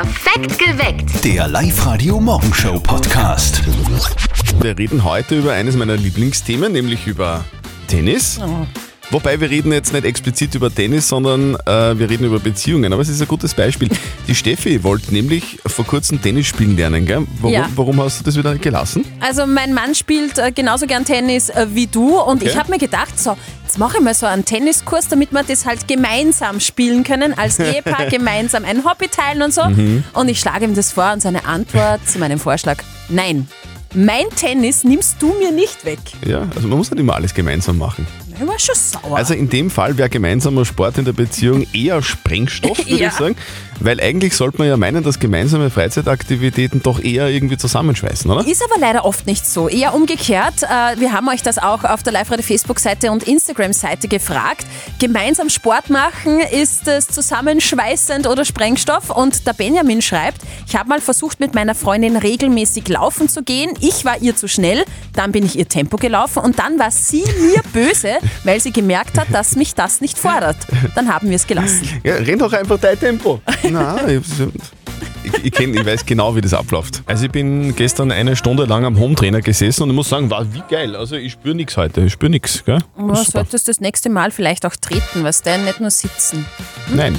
Perfekt geweckt. Der Live-Radio-Morgenshow-Podcast. Wir reden heute über eines meiner Lieblingsthemen, nämlich über Tennis. Wobei wir reden jetzt nicht explizit über Tennis, sondern äh, wir reden über Beziehungen. Aber es ist ein gutes Beispiel. Die Steffi wollte nämlich vor kurzem Tennis spielen lernen. Gell? Warum, Ja. warum hast du das wieder gelassen? Also mein Mann spielt äh, genauso gern Tennis äh, wie du und Okay. ich habe mir gedacht, so, jetzt mache ich mal so einen Tenniskurs, damit wir das halt gemeinsam spielen können, als Ehepaar gemeinsam ein Hobby teilen und so. Mhm. Und ich schlage ihm das vor und seine Antwort zu meinem Vorschlag, nein, mein Tennis nimmst du mir nicht weg. Ja, also man muss nicht immer alles gemeinsam machen. Ich war schon sauer. Also in dem Fall wäre gemeinsamer Sport in der Beziehung eher Sprengstoff, würde Ja. ich sagen. Weil eigentlich sollte man ja meinen, dass gemeinsame Freizeitaktivitäten doch eher irgendwie zusammenschweißen, oder? Ist aber leider oft nicht so. Eher umgekehrt. Äh, Wir haben euch das auch auf der Live-Radio Facebook-Seite und Instagram-Seite gefragt. Gemeinsam Sport machen, ist es zusammenschweißend oder Sprengstoff? Und der Benjamin schreibt, ich habe mal versucht, mit meiner Freundin regelmäßig laufen zu gehen. Ich war ihr zu schnell, dann bin ich ihr Tempo gelaufen und dann war sie mir böse, weil sie gemerkt hat, dass mich das nicht fordert. Dann haben wir es gelassen. Ja, renn doch einfach dein Tempo. Nein, ich, ich, kenn, ich weiß genau, wie das abläuft. Also ich bin gestern eine Stunde lang am Hometrainer gesessen und ich muss sagen, war wie geil. Also ich spüre nichts heute, ich spüre nichts. Du solltest das nächste Mal vielleicht auch treten, was denn nicht nur sitzen. Nein.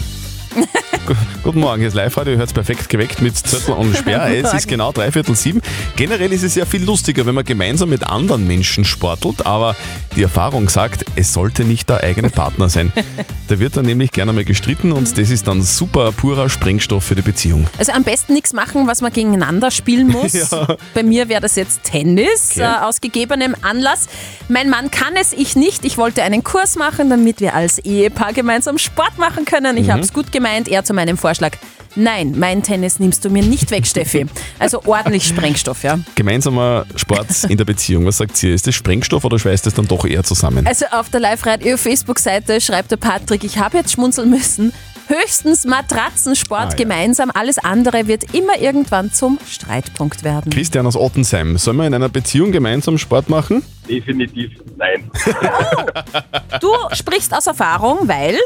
Gu- Guten Morgen, hier ist Live-Radio, ihr hört perfekt geweckt mit Zettel und Sperr. Es ist genau dreiviertel sieben. Generell ist es ja viel lustiger, wenn man gemeinsam mit anderen Menschen sportelt, aber die Erfahrung sagt, es sollte nicht der eigene Partner sein. Da wird dann nämlich gerne mal gestritten und das ist dann super purer Sprengstoff für die Beziehung. Also am besten nichts machen, was man gegeneinander spielen muss. Ja. Bei mir wäre das jetzt Tennis Okay. äh, aus gegebenem Anlass. Mein Mann kann es, ich nicht. Ich wollte einen Kurs machen, damit wir als Ehepaar gemeinsam Sport machen können. Mhm. Ich habe es gut gemeint. Er zu meinem Vorschlag. Nein, mein Tennis nimmst du mir nicht weg, Steffi. Also ordentlich Sprengstoff, ja. Gemeinsamer Sport in der Beziehung, was sagt ihr? Ist das Sprengstoff oder schweißt es dann doch eher zusammen? Also auf der Live-Radio Facebook-Seite schreibt der Patrick, ich habe jetzt schmunzeln müssen. Höchstens Matratzensport Ah, ja. gemeinsam. Alles andere wird immer irgendwann zum Streitpunkt werden. Christian aus Ottensheim, sollen wir in einer Beziehung gemeinsam Sport machen? Definitiv nein. Du sprichst aus Erfahrung, weil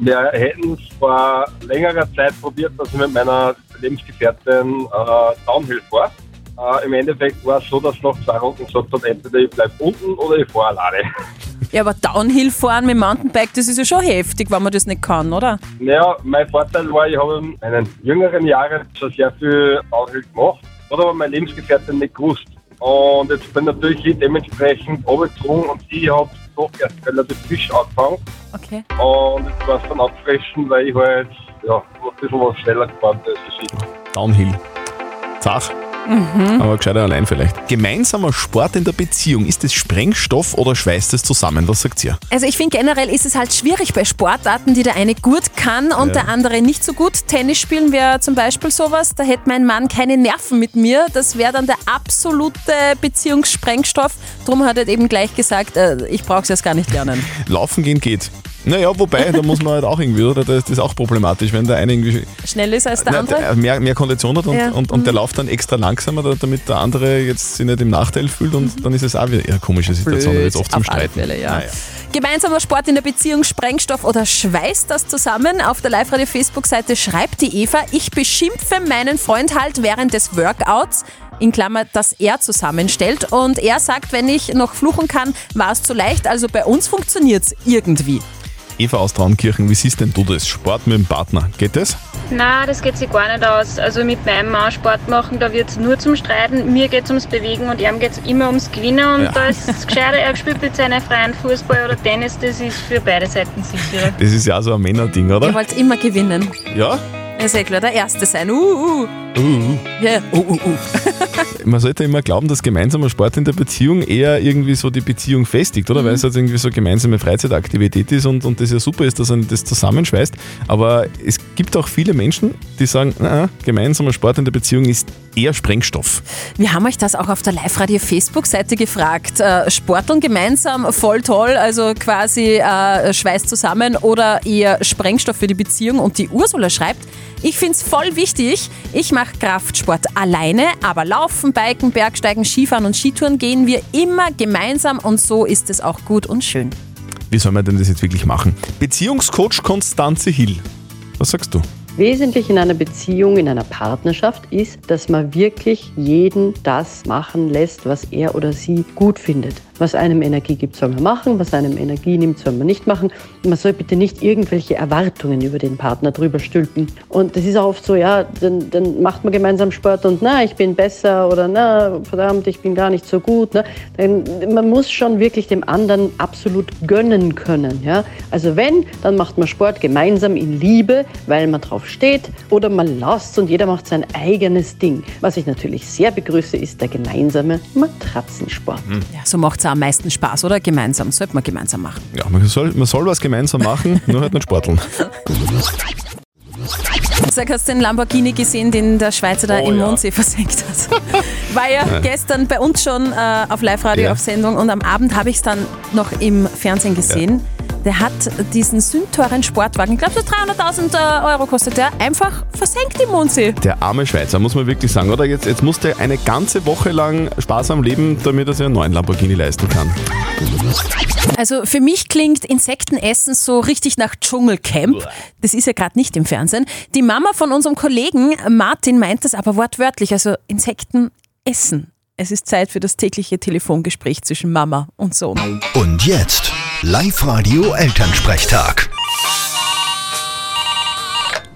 Wir hätten es vor längerer Zeit probiert, dass ich mit meiner Lebensgefährtin äh, Downhill fahre. Äh, Im Endeffekt war es so, dass nach zwei Runden gesagt hat, entweder ich bleibe unten oder ich fahre alleine. ja, aber Downhill fahren mit Mountainbike, das ist ja schon heftig, wenn man das nicht kann, oder? Naja, mein Vorteil war, ich habe in meinen jüngeren Jahren schon sehr viel Downhill gemacht, hat aber meine Lebensgefährtin nicht gewusst. Und jetzt bin natürlich ich dementsprechend runtergedrungen und ich habe doch erst relativ frisch angefangen. Okay. Und jetzt war es dann abfrischen, weil ich halt ja, ein bisschen was schneller gefahren bin als ich. Downhill. Zach. Aber gescheiter allein vielleicht. Gemeinsamer Sport in der Beziehung, ist es Sprengstoff oder schweißt es zusammen? Was sagt ihr? Also ich finde generell ist es halt schwierig bei Sportarten, die der eine gut kann und Ja. der andere nicht so gut. Tennis spielen wäre zum Beispiel sowas, da hätte mein Mann keine Nerven mit mir. Das wäre dann der absolute Beziehungssprengstoff. Drum hat er eben gleich gesagt, äh, ich brauche es jetzt gar nicht lernen. Laufen gehen geht. Naja, wobei, da muss man halt auch irgendwie, oder? Das ist auch problematisch, wenn der eine irgendwie Schnell ist als der na, andere. der mehr, mehr Kondition hat und, Ja. und, und der läuft dann extra langsamer, da- damit der andere jetzt sich nicht im Nachteil fühlt und dann ist es auch wieder eher eine komische Situation, da wird es oft zum Streiten. Fälle, ja. Naja. Gemeinsamer Sport in der Beziehung, Sprengstoff oder schweißt das zusammen? Auf der Live-Radio-Facebook-Seite schreibt die Eva, ich beschimpfe meinen Freund halt während des Workouts, in Klammer, das er zusammenstellt. Und er sagt, wenn ich noch fluchen kann, war es zu leicht. Also bei uns funktioniert es irgendwie. Eva aus Traunkirchen, wie siehst denn du das? Sport mit dem Partner, geht das? Na, das geht sich gar nicht aus. Also mit meinem Mann Sport machen, da wird es nur zum Streiten. Mir geht es ums Bewegen und ihm geht es immer ums Gewinnen. Und Ja. da ist es gescheiter, er spielt mit seinen freien Fußball oder Tennis. Das ist für beide Seiten sicherer. Das ist ja auch so ein Männerding, Ihr oder? wollt immer gewinnen. Ja? Ihr seid klar der Erste sein. Uh, uh. Uh. Ja, uh, uh, uh. Man sollte immer glauben, dass gemeinsamer Sport in der Beziehung eher irgendwie so die Beziehung festigt, oder? Weil es halt irgendwie so gemeinsame Freizeitaktivität ist und, und das ja super ist, dass man das zusammenschweißt. Aber es gibt auch viele Menschen, die sagen, na, na, gemeinsamer Sport in der Beziehung ist eher Sprengstoff. Wir haben euch das auch auf der Live-Radio-Facebook-Seite gefragt. Äh, Sporteln gemeinsam, voll toll, also quasi äh, Schweiß zusammen oder eher Sprengstoff für die Beziehung. Und die Ursula schreibt, ich finde es voll wichtig, ich mache Kraftsport alleine, aber Laufen, Biken, Bergsteigen, Skifahren und Skitouren gehen wir immer gemeinsam und so ist es auch gut und schön. Wie soll man denn das jetzt wirklich machen? Beziehungscoach Konstanze Hill. Was sagst du? Wesentlich in einer Beziehung, in einer Partnerschaft ist, dass man wirklich jeden das machen lässt, was er oder sie gut findet. Was einem Energie gibt, soll man machen, was einem Energie nimmt, soll man nicht machen. Man soll bitte nicht irgendwelche Erwartungen über den Partner drüber stülpen. Und das ist auch oft so, ja, dann, dann macht man gemeinsam Sport und na, ich bin besser oder na, verdammt, ich bin gar nicht so gut. Ne? Denn man muss schon wirklich dem anderen absolut gönnen können. Ja? Also wenn, dann macht man Sport gemeinsam in Liebe, weil man drauf steht oder man lasst und jeder macht sein eigenes Ding. Was ich natürlich sehr begrüße, ist der gemeinsame Matratzensport. Ja, so macht es am meisten Spaß, oder? Gemeinsam. Sollte man gemeinsam machen. Ja, man soll, man soll was gemeinsam machen, nur halt nicht sporteln. Sag, hast du den Lamborghini gesehen, den der Schweizer da Oh, im ja. Mondsee versenkt hat? War ja gestern bei uns schon äh, auf Live-Radio Ja. auf Sendung und am Abend habe ich es dann noch im Fernsehen gesehen. Der hat diesen sündteuren Sportwagen, ich glaube so 300.000 äh, Euro kostet der, einfach versenkt im Mondsee. Der arme Schweizer, muss man wirklich sagen, oder? Jetzt, jetzt muss der eine ganze Woche lang Spaß am Leben, damit er sich einen neuen Lamborghini leisten kann. Also für mich klingt Insektenessen so richtig nach Dschungelcamp. Das ist ja gerade nicht im Fernsehen. Die Mama von unserem Kollegen Martin meint das aber wortwörtlich, also Insekten essen. Es ist Zeit für das tägliche Telefongespräch zwischen Mama und Sohn. Und jetzt Live-Radio Elternsprechtag.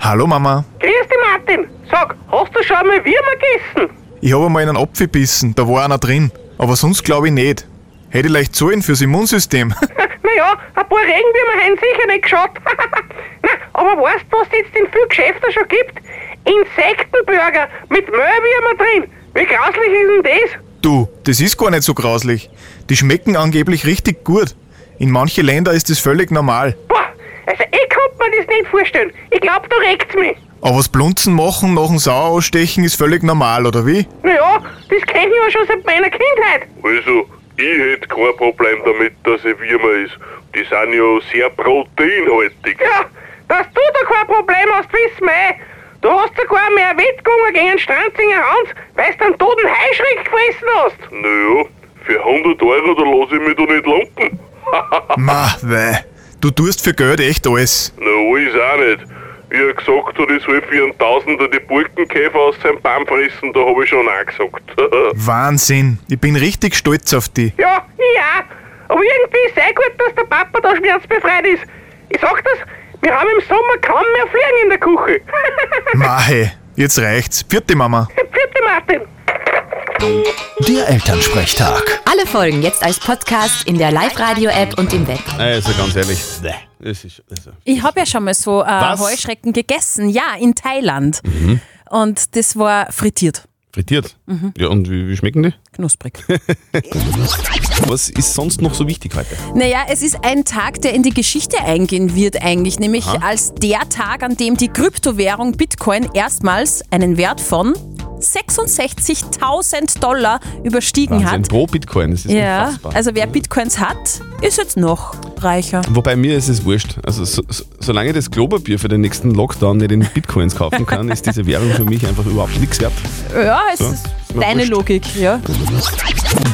Hallo Mama, Grüß dich, Martin. Sag, hast du schon einmal Würmer gegessen? ich habe einmal einen Apfel gebissen, da war einer drin. Aber sonst glaube ich nicht. Hätte ich leicht zahlen fürs Immunsystem. naja, ein paar Regenwürmer haben sicher nicht geschaut. Na, aber weißt du, was es jetzt in vielen Geschäften schon gibt? Insektenburger mit Mehlwürmer drin. Wie grauslich ist denn das? du, das ist gar nicht so grauslich. Die schmecken angeblich richtig gut. In manche Länder ist das völlig normal. Boah, also ich konnte mir das nicht vorstellen. Ich glaub, da regt's mich. Aber das Blunzen machen nach dem Sauerausstechen ist völlig normal, oder wie? Naja, das kenn ich ja schon seit meiner Kindheit. Also, ich hätte kein Problem damit, dass er Würmer ist. Die sind ja sehr proteinhaltig. Ja, dass du da kein Problem hast, wissen wir eh. Du hast sogar mehr Wettgungen gegen den Stranzinger Hans, weil du einen toten Heischreck gefressen hast. Naja, für 100 Euro, da lasse ich mich doch nicht lumpen. Ma, weh. Du tust für Geld echt alles. Na, alles auch nicht. Wie er gesagt hat, ich soll für einen Tausender die Burkenkäfer aus seinem Baum fressen, da habe ich schon auch gesagt. Wahnsinn. Ich bin richtig stolz auf dich. Ja, ja. Aber irgendwie ist es eh gut, dass der Papa da schmerzbefreit ist. Ich sag das, wir haben im Sommer kaum mehr Fliegen in der Küche. Ma, hey, jetzt reicht's. Vierte Mama. Vierte Martin. Der Elternsprechtag. Alle Folgen jetzt als Podcast in der Live-Radio-App und im Web. Also ganz ehrlich, das ist, also. Ich habe ja schon mal so äh, Was? Heuschrecken gegessen, ja, in Thailand. Und das war frittiert, frittiert. Ja, und wie, wie schmecken die? knusprig. Was ist sonst noch so wichtig heute? Naja, es ist ein Tag, der in die Geschichte eingehen wird eigentlich, nämlich als der Tag, an dem die Kryptowährung Bitcoin erstmals einen Wert von 66.000 Dollar überstiegen Wahnsinn, hat. pro Bitcoin, das ist Ja, unfassbar. also wer Bitcoins hat, ist jetzt noch reicher. Wobei mir ist es wurscht. Also so, so, solange ich das Klopapier für den nächsten Lockdown nicht in Bitcoins kaufen kann, ist diese Währung für mich einfach überhaupt nichts wert. Ja, es So, ist deine wurscht. Logik, ja.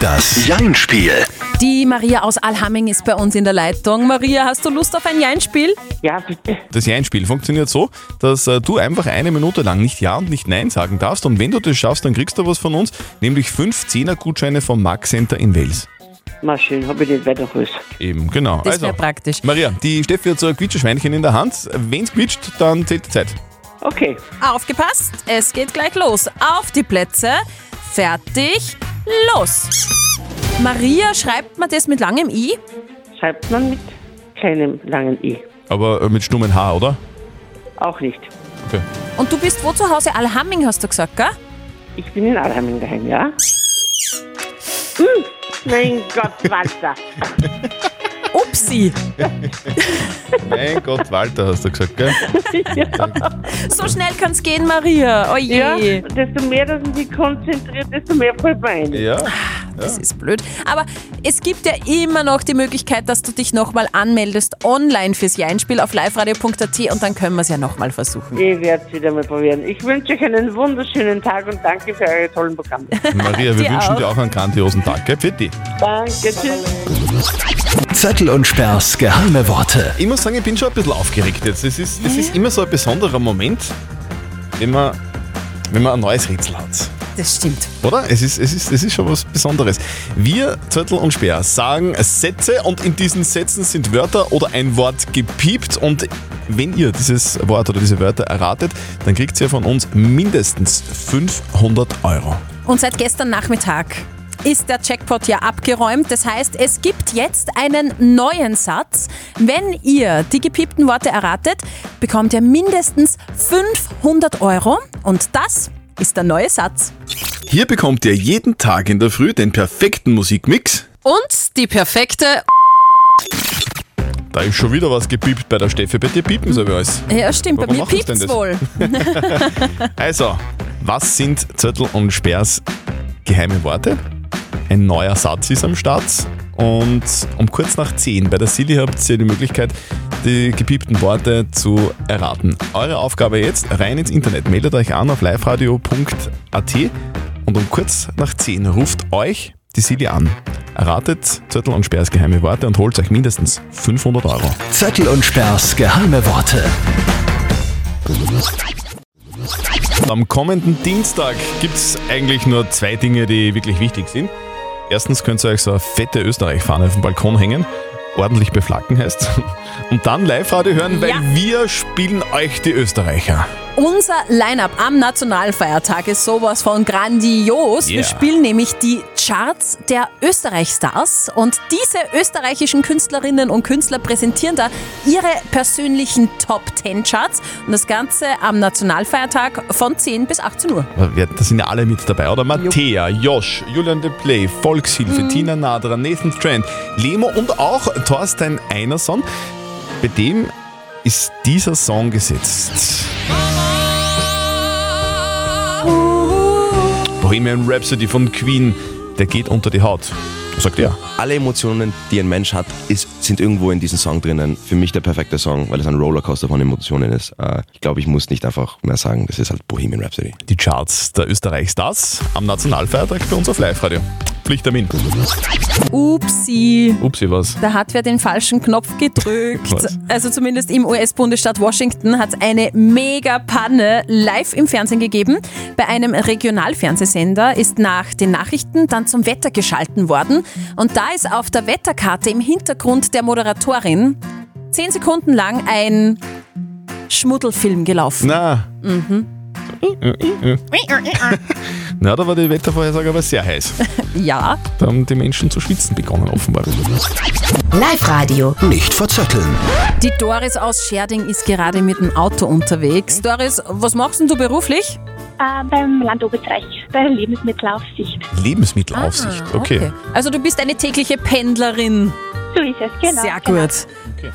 Das Jein-Spiel. Die Maria aus Alhamming ist bei uns in der Leitung. Maria, hast du Lust auf ein Jeinspiel? Ja, bitte. Das Ja-Spiel funktioniert so, dass äh, du einfach eine Minute lang nicht Ja und nicht Nein sagen darfst. Und wenn du das schaffst, dann kriegst du was von uns, nämlich fünf Zehner-Gutscheine vom Mac Center in Wales. Na schön, hab ich nicht weiter. Eben, genau. Das wäre praktisch. Maria, die Steffi hat so ein Quietscheschweinchen in der Hand. Wenn es quietscht, dann zählt die Zeit. Okay. Aufgepasst, es geht gleich los. Auf die Plätze, fertig, los. Maria, schreibt man das mit langem I? Schreibt man mit kleinem langen I. Aber äh, mit stummen H, oder? Auch nicht. Okay. Und du bist wo zu Hause? Alhamming hast du gesagt, gell? Ich bin in Alheiming daheim, ja? Hm, mein Gott, Walter. Upsi, Mein Gott, Walter, hast du gesagt, gell? so schnell kann's gehen, Maria. Oje. Ja, desto mehr, dass man sich konzentriert, desto mehr fällt man ein. Ja. Das ist blöd. Aber es gibt ja immer noch die Möglichkeit, dass du dich nochmal anmeldest online fürs Jeinspiel auf liveradio.at und dann können wir es ja nochmal versuchen. Ich werde es wieder mal probieren. Ich wünsche euch einen wunderschönen Tag und danke für eure tollen Programme. Maria, wir Dir wünschen auch. dir auch einen grandiosen Tag, gell? Für dich. danke, tschüss. Zettel und Sperrs geheime Worte. Ich muss sagen, ich bin schon ein bisschen aufgeregt jetzt. Es ist, es ist immer so ein besonderer Moment, wenn man, wenn man ein neues Rätsel hat. Das stimmt. Oder? Es ist, es, ist, es ist schon was Besonderes. Wir, Zettel und Sperr, sagen Sätze und in diesen Sätzen sind Wörter oder ein Wort gepiept und wenn ihr dieses Wort oder diese Wörter erratet, dann kriegt ihr von uns mindestens 500 Euro. Und seit gestern Nachmittag ist der Jackpot ja abgeräumt. Das heißt, es gibt jetzt einen neuen Satz. Wenn ihr die gepiepten Worte erratet, bekommt ihr mindestens 500 Euro. Und das ist der neue Satz. Hier bekommt ihr jeden Tag in der Früh den perfekten Musikmix. Und die perfekte... Da ist schon wieder was gepiept bei der Steffi. Bei dir piepen sie aber alles. Ja, stimmt, bei Warum mir sie denn piept's wohl. Also, was sind Zettel und Sperrs geheime Worte? Ein neuer Satz ist am Start. Und um kurz nach 10 bei der Silly habt ihr die Möglichkeit, die gepiepten Worte zu erraten. Eure Aufgabe jetzt, rein ins Internet. Meldet euch an auf liveradio.at und um kurz nach 10 ruft euch die Silly an. Erratet Zettel und Sperrs geheime Worte und holt euch mindestens 500 Euro. Zettel und Sperrs geheime Worte. Am kommenden Dienstag gibt es eigentlich nur zwei Dinge, die wirklich wichtig sind. Erstens könnt ihr euch so eine fette Österreich-Fahne auf den Balkon hängen, ordentlich beflacken heißt. Und dann Live-Radio hören, weil Ja. wir spielen euch die Österreicher. Unser Line-Up am Nationalfeiertag ist sowas von grandios. Wir Yeah. spielen nämlich die Charts der Österreich-Stars und diese österreichischen Künstlerinnen und Künstler präsentieren da ihre persönlichen Top 10 Charts und das Ganze am Nationalfeiertag von 10 bis 18 Uhr. Da sind ja alle mit dabei, oder? Mattea, Josh, Julian de Play, Volkshilfe, Mhm. Tina Nadra, Nathan Trent, Lemo und auch Thorstein Einerson. Bei dem ist dieser Song gesetzt. Bohemian Rhapsody von Queen, der geht unter die Haut. Sagt er? Alle Emotionen, die ein Mensch hat, ist, sind irgendwo in diesem Song drinnen. Für mich der perfekte Song, weil es ein Rollercoaster von Emotionen ist. Äh, ich glaube, ich muss nicht einfach mehr sagen, das ist halt Bohemian Rhapsody. Die Charts der Österreich-Stars am Nationalfeiertag bei uns auf Live-Radio. Pflichttermin. Upsi. Upsi, was? Da hat wer den falschen Knopf gedrückt. Was? Also zumindest im US-Bundesstaat Washington hat es eine Mega-Panne live im Fernsehen gegeben. Bei einem Regionalfernsehsender ist nach den Nachrichten dann zum Wetter geschalten worden. Und da ist auf der Wetterkarte im Hintergrund der Moderatorin zehn Sekunden lang ein Schmuddelfilm gelaufen. Na. Na, da war die Wettervorhersage aber sehr heiß. Ja. Da haben die Menschen zu schwitzen begonnen, offenbar. Live-Radio. Nicht verzetteln. Die Doris aus Scherding ist gerade mit dem Auto unterwegs. Doris, was machst denn du beruflich? Äh, beim Land Oberösterreich, bei der Lebensmittelaufsicht. Lebensmittelaufsicht, okay. Also du bist eine tägliche Pendlerin. So ist es, genau. Sehr genau. gut.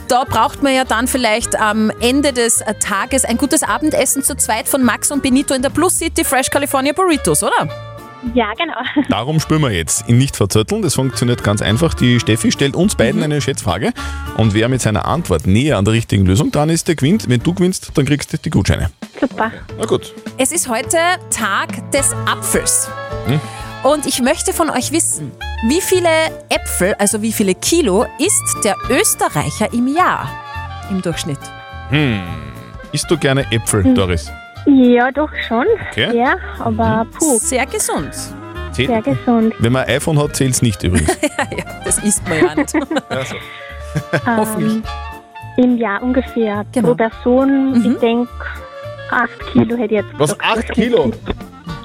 Da braucht man ja dann vielleicht am Ende des äh, Tages ein gutes Abendessen zu zweit von Max und Benito in der Plus City Fresh California Burritos, oder? Ja, genau. Darum spielen wir jetzt in Nicht verzötteln. Das funktioniert ganz einfach. Die Steffi stellt uns beiden eine Schätzfrage und wer mit seiner Antwort näher an der richtigen Lösung dran ist, der gewinnt. Wenn du gewinnst, dann kriegst du die Gutscheine. Super. Na gut. Es ist heute Tag des Apfels. Hm? Und ich möchte von euch wissen, wie viele Äpfel, also wie viele Kilo, isst der Österreicher im Jahr im Durchschnitt? Hm. Isst du gerne Äpfel, Hm. Doris? Ja, doch schon. Okay. Ja, aber puh. Sehr gesund. Zählt- Sehr gesund. Wenn man ein iPhone hat, zählt es nicht übrigens. ja, das isst man ja nicht. Also. Ähm, Im Jahr ungefähr Genau. pro Person, ich denke, 8 Kilo hätte ich jetzt. Was, gesagt. 8 Kilo?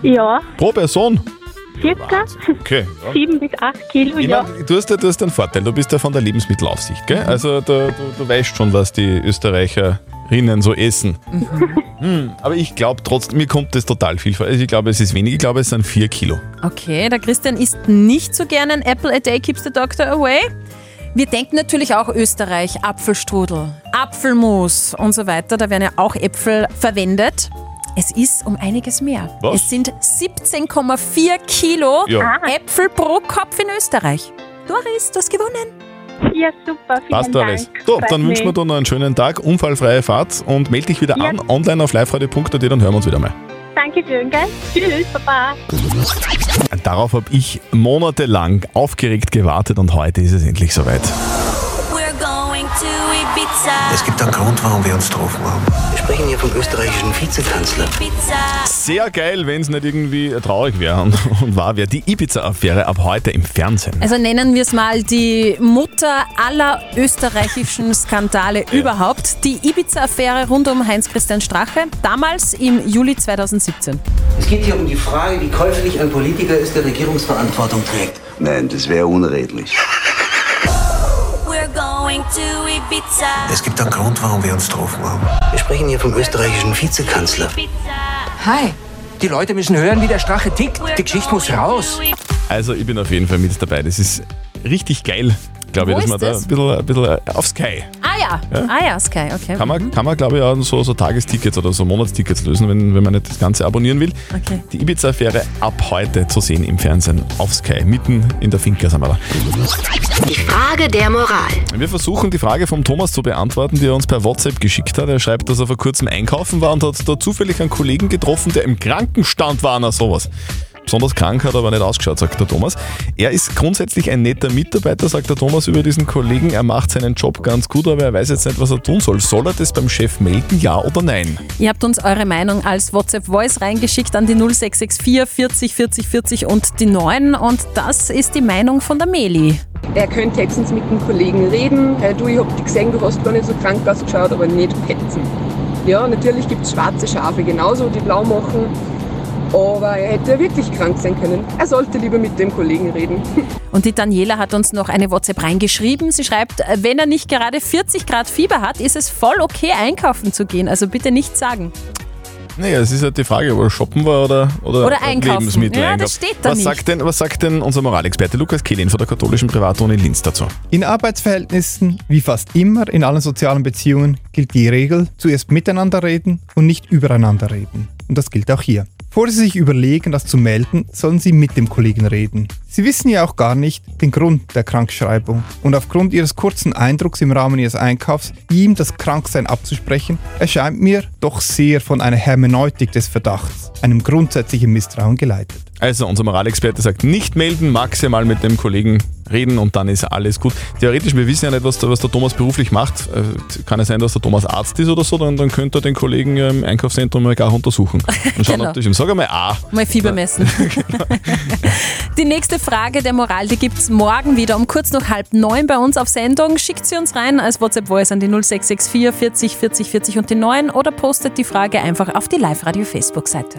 Ja, Pro Person? Circa. Okay. Ja. 7 bis 8 Kilo, Ich ja. mein, du, hast, ja- du hast einen Vorteil, du bist ja von der Lebensmittelaufsicht, gell? Also da, du, du weißt schon, was die Österreicherinnen so essen. Hm, aber ich glaube trotzdem, mir kommt das total viel vor. Also ich glaube, es ist wenig, ich glaube, es sind 4 Kilo. Okay, der Christian isst nicht so gerne ein Apple a day keeps the doctor away. Wir denken natürlich auch Österreich, Apfelstrudel, Apfelmus und so weiter. Da werden ja auch Äpfel verwendet. Es ist um einiges mehr. Was? Es sind 17,4 Kilo Ja. Äpfel pro Kopf in Österreich. Doris, du hast gewonnen. Ja, super. Vielen Passt alles. Dank. So, Freut dann wünschen wir mich. dir noch einen schönen Tag, unfallfreie Fahrt und melde dich wieder Ja. an, online auf liveradio.at, dann hören wir uns wieder mal. danke schön, gell? Tschüss, Baba. Darauf habe ich monatelang aufgeregt gewartet und heute ist es endlich soweit. Es gibt einen Grund, warum wir uns getroffen haben. Wir sprechen hier vom österreichischen Vizekanzler. Sehr geil, wenn es nicht irgendwie traurig wäre und, und wahr wäre. Die Ibiza-Affäre ab heute im Fernsehen. Also nennen wir es mal die Mutter aller österreichischen Skandale überhaupt. Die Ibiza-Affäre rund um Heinz-Christian Strache, damals im Juli 2017. Es geht hier um die Frage, wie käuflich ein Politiker ist, der Regierungsverantwortung trägt. Nein, das wäre unredlich. Es gibt einen Grund, warum wir uns getroffen haben. Wir sprechen hier vom österreichischen Vizekanzler. Hi. Die Leute müssen hören, wie der Strache tickt. Die Geschichte muss raus. Also ich bin auf jeden Fall mit dabei. Das ist richtig geil, glaube ich, dass man da das? ein bisschen, ein bisschen auf Sky. Ah ja, Ja? ah ja, Sky, okay. Kann man, kann man glaube ich, auch so, so Tagestickets oder so Monatstickets lösen, wenn, wenn man nicht das Ganze abonnieren will. Okay. Die Ibiza-Affäre ab heute zu sehen im Fernsehen auf Sky. Mitten in der Finca sind wir da. Die Frage der Moral. Wir versuchen die Frage vom Thomas zu beantworten, die er uns per WhatsApp geschickt hat. Er schreibt, dass er vor kurzem einkaufen war und hat da zufällig einen Kollegen getroffen, der im Krankenstand war, na sowas. Besonders krank hat er aber nicht ausgeschaut, sagt der Thomas. Er ist grundsätzlich ein netter Mitarbeiter, sagt der Thomas über diesen Kollegen. Er macht seinen Job ganz gut, aber er weiß jetzt nicht, was er tun soll. Soll er das beim Chef melden, ja oder nein? Ihr habt uns eure Meinung als WhatsApp-Voice reingeschickt an die 0664 40 40 40 und die 9 und das ist die Meinung von der Meli. Er könnte höchstens mit dem Kollegen reden. Hey, du, ich hab dich gesehen, du hast gar nicht so krank ausgeschaut, aber nicht petzen. Ja, natürlich gibt es schwarze Schafe genauso, die blau machen. Aber er hätte wirklich krank sein können. Er sollte lieber mit dem Kollegen reden. Und die Daniela hat uns noch eine WhatsApp reingeschrieben. Sie schreibt, wenn er nicht gerade 40 Grad Fieber hat, ist es voll okay, einkaufen zu gehen. Also bitte nichts sagen. Naja, es ist halt die Frage, ob er shoppen war oder, oder, Oder einkaufen. Lebensmittel Ja, einkaufen. das steht da was nicht. Sagt denn, was sagt denn unser Moralexperte Lukas Kehlin von der katholischen Privatuni Linz dazu? In Arbeitsverhältnissen, wie fast immer in allen sozialen Beziehungen, gilt die Regel, zuerst miteinander reden und nicht übereinander reden. Und das gilt auch hier. Bevor Sie sich überlegen, das zu melden, sollen Sie mit dem Kollegen reden. Sie wissen ja auch gar nicht den Grund der Krankschreibung. Und aufgrund Ihres kurzen Eindrucks im Rahmen Ihres Einkaufs, ihm das Kranksein abzusprechen, erscheint mir doch sehr von einer Hermeneutik des Verdachts, einem grundsätzlichen Misstrauen geleitet. Also unser Moralexperte sagt, nicht melden, maximal mit dem Kollegen reden und dann ist alles gut. Theoretisch, wir wissen ja nicht, was der, was der Thomas beruflich macht. Äh, Kann es sein, dass der Thomas Arzt ist oder so, dann, dann könnte er den Kollegen im Einkaufszentrum mal gar untersuchen. Und schauen, Genau. ob das ihm. Sag einmal A. Mal Fieber messen. die nächste Frage der Moral, die gibt es morgen wieder um kurz nach halb neun bei uns auf Sendung. Schickt sie uns rein als WhatsApp-Voice an die 0664 40 40 40 und die 9 oder postet die Frage einfach auf die Live-Radio-Facebook-Seite.